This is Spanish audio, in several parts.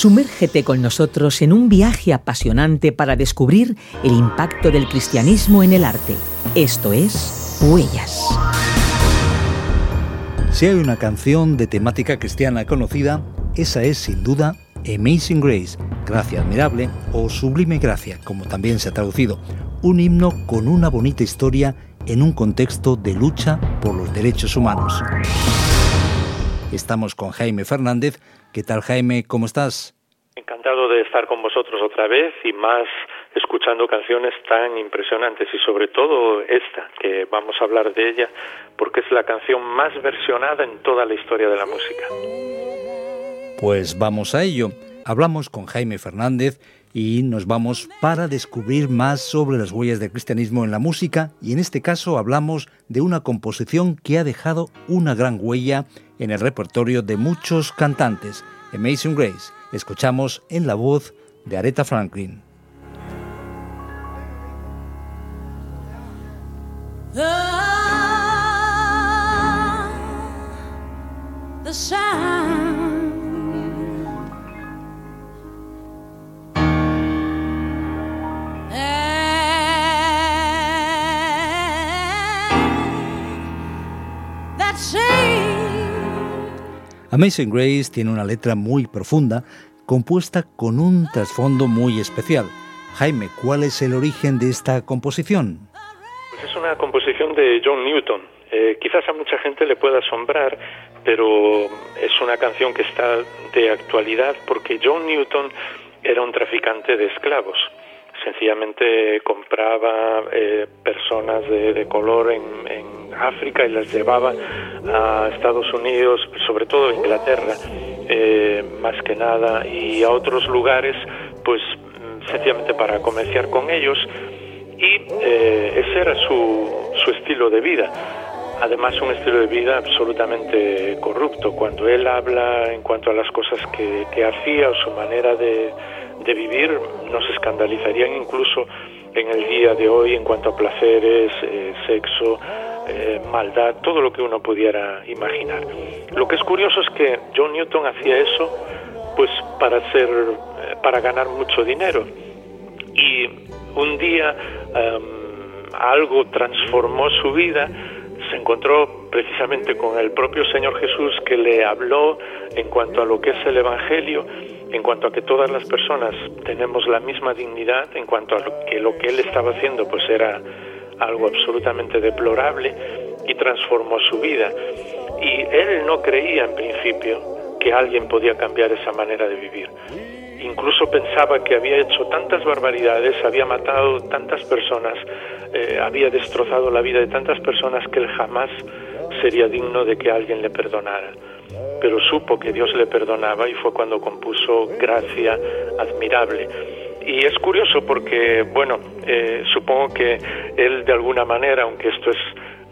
Sumérgete con nosotros en un viaje apasionante para descubrir el impacto del cristianismo en el arte. Esto es Huellas. Si hay una canción de temática cristiana conocida, esa es sin duda Amazing Grace, Gracia Admirable o Sublime Gracia, como también se ha traducido, un himno con una bonita historia en un contexto de lucha por los derechos humanos. Estamos con Jaime Fernández. ¿Qué tal Jaime? ¿Cómo estás? Encantado de estar con vosotros otra vez y más escuchando canciones tan impresionantes y sobre todo esta, que vamos a hablar de ella porque es la canción más versionada en toda la historia de la música. Pues vamos a ello. Hablamos con Jaime Fernández y nos vamos para descubrir más sobre las huellas del cristianismo en la música y en este caso hablamos de una composición que ha dejado una gran huella en el repertorio de muchos cantantes, Amazing Grace. Escuchamos en la voz de Aretha Franklin. Amazing Grace tiene una letra muy profunda, compuesta con un trasfondo muy especial. Jaime, ¿cuál es el origen de esta composición? Pues es una composición de John Newton. Eh, quizás a mucha gente le pueda asombrar, pero es una canción que está de actualidad porque John Newton era un traficante de esclavos sencillamente compraba eh, personas de, color en, África y las llevaba a Estados Unidos, sobre todo a Inglaterra, eh, más que nada, y a otros lugares, pues sencillamente para comerciar con ellos. Y eh, ese era su, su estilo de vida además un estilo de vida absolutamente corrupto. Cuando él habla en cuanto a las cosas que, que hacía o su manera de, de vivir nos escandalizarían incluso en el día de hoy en cuanto a placeres, eh, sexo, eh, maldad, todo lo que uno pudiera imaginar. Lo que es curioso es que John Newton hacía eso pues para ser eh, para ganar mucho dinero y un día em, algo transformó su vida se encontró precisamente con el propio Señor Jesús que le habló en cuanto a lo que es el Evangelio en cuanto a que todas las personas tenemos la misma dignidad, en cuanto a lo que lo que él estaba haciendo pues era algo absolutamente deplorable y transformó su vida. Y él no creía en principio que alguien podía cambiar esa manera de vivir. Incluso pensaba que había hecho tantas barbaridades, había matado tantas personas, eh, había destrozado la vida de tantas personas que él jamás sería digno de que alguien le perdonara pero supo que Dios le perdonaba y fue cuando compuso Gracia Admirable. Y es curioso porque, bueno, eh, supongo que él de alguna manera, aunque esto es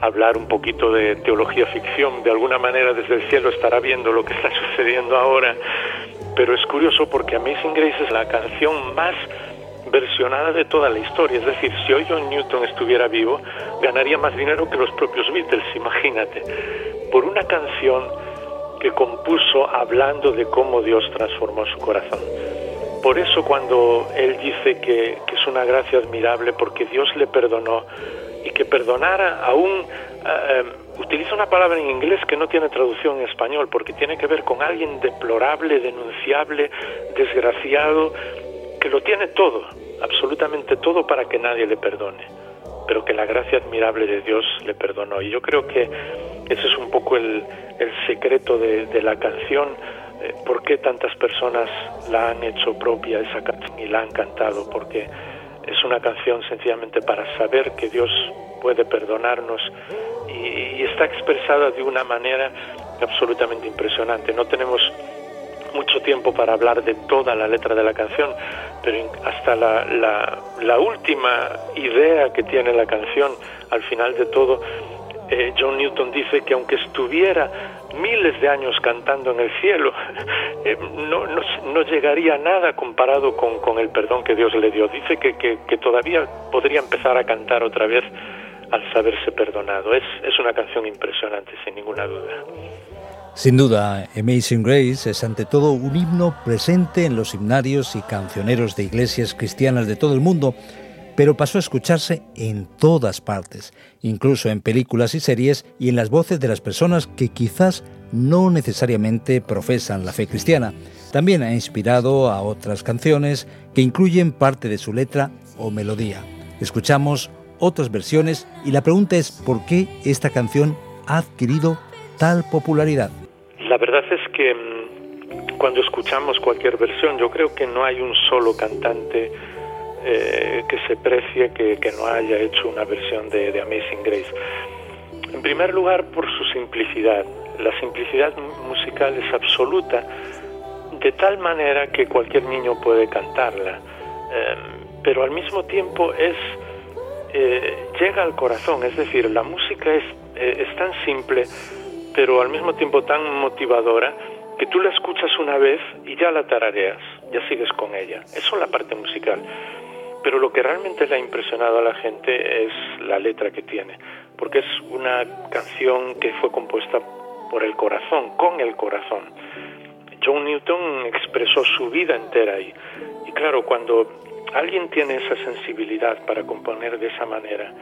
hablar un poquito de teología ficción, de alguna manera desde el cielo estará viendo lo que está sucediendo ahora, pero es curioso porque Amazing Grace es la canción más versionada de toda la historia. Es decir, si hoy John Newton estuviera vivo, ganaría más dinero que los propios Beatles, imagínate. Por una canción que compuso hablando de cómo Dios transformó su corazón. Por eso cuando él dice que, es una gracia admirable porque Dios le perdonó y que perdonara aún, eh, utiliza una palabra en inglés que no tiene traducción en español porque tiene que ver con alguien deplorable, denunciable, desgraciado, que lo tiene todo, absolutamente todo para que nadie le perdone, pero que la gracia admirable de Dios le perdonó. Y yo creo que ese es un poco el, secreto de, la canción, eh, por qué tantas personas la han hecho propia esa canción y la han cantado, porque es una canción sencillamente para saber que Dios puede perdonarnos y, está expresada de una manera absolutamente impresionante. No tenemos mucho tiempo para hablar de toda la letra de la canción, pero hasta la, última idea que tiene la canción, al final de todo, eh, John Newton dice que aunque estuviera miles de años cantando en el cielo, eh, no, no, no, llegaría nada comparado con, con, el perdón que Dios le dio. Dice que, que, que, todavía podría empezar a cantar otra vez al saberse perdonado. Es, es una canción impresionante, sin ninguna duda. Sin duda, Amazing Grace es ante todo un himno presente en los himnarios y cancioneros de iglesias cristianas de todo el mundo, pero pasó a escucharse en todas partes, incluso en películas y series y en las voces de las personas que quizás no necesariamente profesan la fe cristiana. También ha inspirado a otras canciones que incluyen parte de su letra o melodía. Escuchamos otras versiones y la pregunta es por qué esta canción ha adquirido tal popularidad. La verdad es que mm, cuando escuchamos cualquier versión, yo creo que no hay un solo cantante eh, que se precie que, no haya hecho una versión de, de, Amazing Grace. En primer lugar, por su simplicidad. La simplicidad musical es absoluta, de tal manera que cualquier niño puede cantarla, eh, pero al mismo tiempo es eh, llega al corazón, es decir, la música es, eh, es tan simple pero al mismo tiempo tan motivadora que tú la escuchas una vez y ya la tarareas, ya sigues con ella. Eso es la parte musical. Pero lo que realmente le ha impresionado a la gente es la letra que tiene, porque es una canción que fue compuesta por el corazón, con el corazón. John Newton expresó su vida entera ahí. Y claro, cuando alguien tiene esa sensibilidad para componer de esa manera,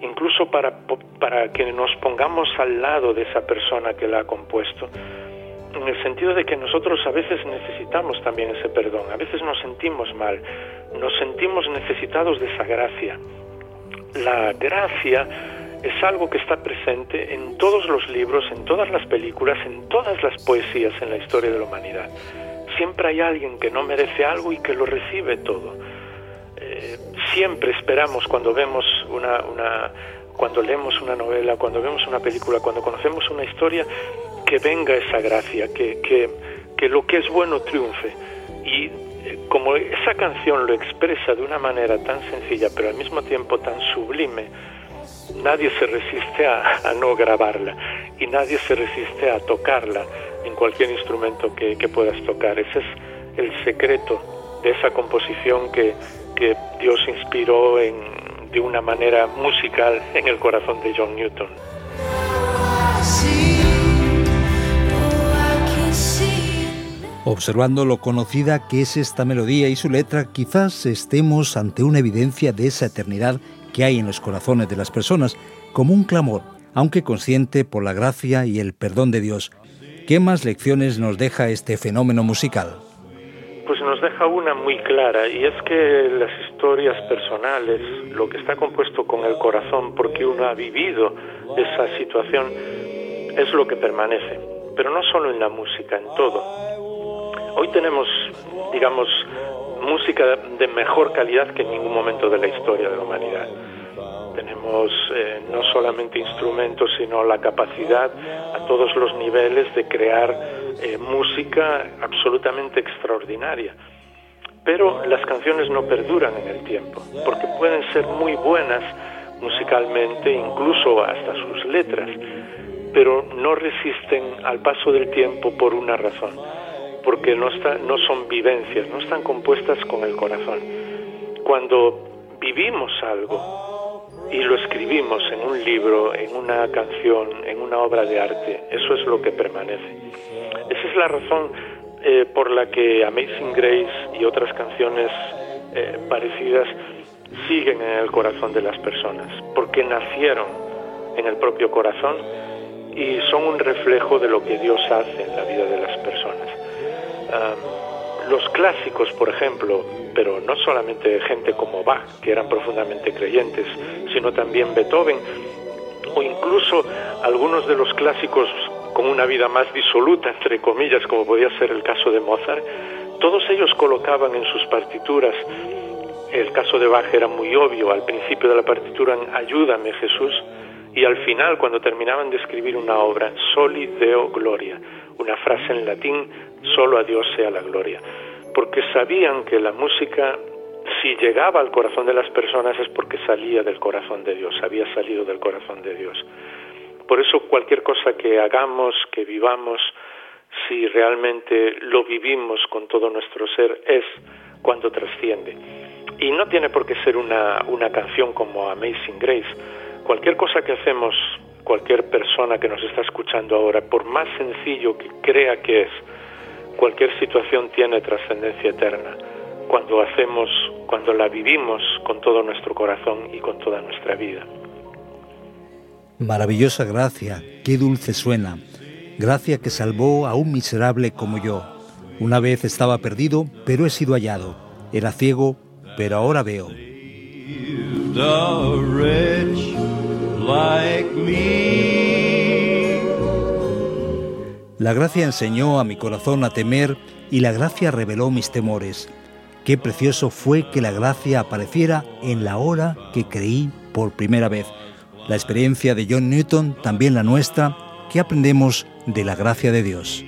incluso para, para que nos pongamos al lado de esa persona que la ha compuesto, en el sentido de que nosotros a veces necesitamos también ese perdón, a veces nos sentimos mal, nos sentimos necesitados de esa gracia. La gracia es algo que está presente en todos los libros, en todas las películas, en todas las poesías en la historia de la humanidad. Siempre hay alguien que no merece algo y que lo recibe todo. Eh, siempre esperamos cuando vemos una, una, cuando leemos una novela, cuando vemos una película, cuando conocemos una historia, que venga esa gracia, que, que, que lo que es bueno triunfe. Y eh, como esa canción lo expresa de una manera tan sencilla, pero al mismo tiempo tan sublime, nadie se resiste a, a no grabarla y nadie se resiste a tocarla en cualquier instrumento que, que puedas tocar. Ese es el secreto de esa composición que, que Dios inspiró en, de una manera musical en el corazón de John Newton. Observando lo conocida que es esta melodía y su letra, quizás estemos ante una evidencia de esa eternidad que hay en los corazones de las personas, como un clamor, aunque consciente por la gracia y el perdón de Dios. ¿Qué más lecciones nos deja este fenómeno musical? Pues nos deja una muy clara y es que las historias personales, lo que está compuesto con el corazón porque uno ha vivido esa situación, es lo que permanece. Pero no solo en la música, en todo. Hoy tenemos, digamos, música de mejor calidad que en ningún momento de la historia de la humanidad. Tenemos eh, no solamente instrumentos, sino la capacidad a todos los niveles de crear eh, música absolutamente extraordinaria. Pero las canciones no perduran en el tiempo, porque pueden ser muy buenas musicalmente, incluso hasta sus letras, pero no resisten al paso del tiempo por una razón, porque no, está, no son vivencias, no están compuestas con el corazón. Cuando vivimos algo, y lo escribimos en un libro, en una canción, en una obra de arte. Eso es lo que permanece. Esa es la razón eh, por la que Amazing Grace y otras canciones eh, parecidas siguen en el corazón de las personas, porque nacieron en el propio corazón y son un reflejo de lo que Dios hace en la vida de las personas. Los clásicos, por ejemplo, pero no solamente gente como Bach, que eran profundamente creyentes, sino también Beethoven, o incluso algunos de los clásicos con una vida más disoluta, entre comillas, como podía ser el caso de Mozart, todos ellos colocaban en sus partituras, el caso de Bach era muy obvio, al principio de la partitura, ayúdame Jesús, y al final, cuando terminaban de escribir una obra, Soli Deo Gloria, una frase en latín, solo a Dios sea la gloria, porque sabían que la música, si llegaba al corazón de las personas, es porque salía del corazón de Dios, había salido del corazón de Dios. Por eso cualquier cosa que hagamos, que vivamos, si realmente lo vivimos con todo nuestro ser, es cuando trasciende. Y no tiene por qué ser una, una canción como Amazing Grace. Cualquier cosa que hacemos, cualquier persona que nos está escuchando ahora, por más sencillo que crea que es, cualquier situación tiene trascendencia eterna cuando hacemos, cuando la vivimos con todo nuestro corazón y con toda nuestra vida. Maravillosa gracia, qué dulce suena. Gracia que salvó a un miserable como yo. Una vez estaba perdido, pero he sido hallado. Era ciego, pero ahora veo. La gracia enseñó a mi corazón a temer y la gracia reveló mis temores. Qué precioso fue que la gracia apareciera en la hora que creí por primera vez la experiencia de John Newton, también la nuestra, ¿qué aprendemos de la gracia de Dios?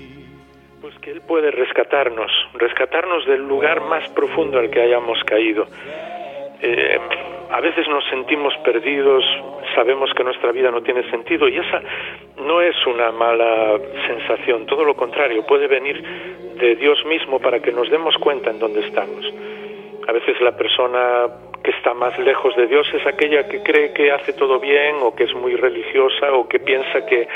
Pues que Él puede rescatarnos, rescatarnos del lugar más profundo al que hayamos caído. Eh, a veces nos sentimos perdidos, sabemos que nuestra vida no tiene sentido y esa no es una mala sensación, todo lo contrario, puede venir de Dios mismo para que nos demos cuenta en dónde estamos. A veces la persona que está más lejos de Dios es aquella que cree que hace todo bien o que es muy religiosa o que piensa que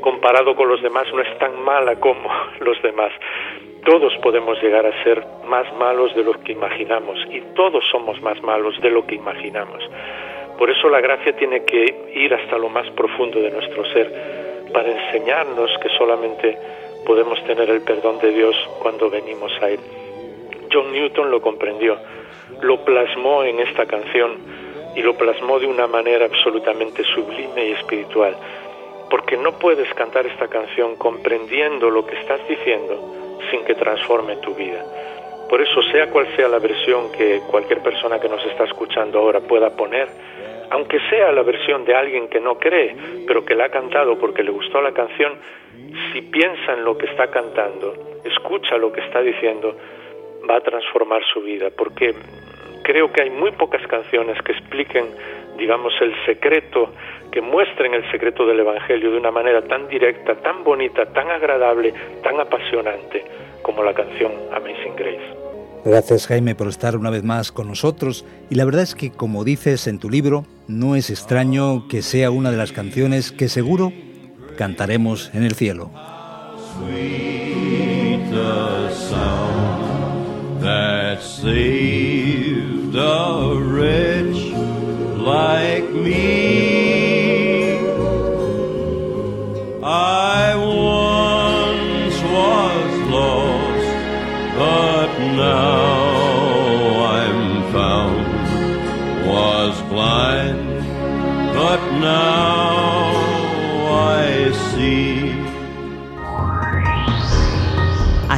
comparado con los demás no es tan mala como los demás. Todos podemos llegar a ser más malos de lo que imaginamos y todos somos más malos de lo que imaginamos. Por eso la gracia tiene que ir hasta lo más profundo de nuestro ser para enseñarnos que solamente podemos tener el perdón de Dios cuando venimos a Él. John Newton lo comprendió, lo plasmó en esta canción y lo plasmó de una manera absolutamente sublime y espiritual, porque no puedes cantar esta canción comprendiendo lo que estás diciendo sin que transforme tu vida. Por eso, sea cual sea la versión que cualquier persona que nos está escuchando ahora pueda poner, aunque sea la versión de alguien que no cree, pero que la ha cantado porque le gustó la canción, si piensa en lo que está cantando, escucha lo que está diciendo, va a transformar su vida, porque creo que hay muy pocas canciones que expliquen, digamos, el secreto, que muestren el secreto del Evangelio de una manera tan directa, tan bonita, tan agradable, tan apasionante como la canción Amazing Grace. Gracias Jaime por estar una vez más con nosotros y la verdad es que como dices en tu libro, no es extraño que sea una de las canciones que seguro cantaremos en el cielo.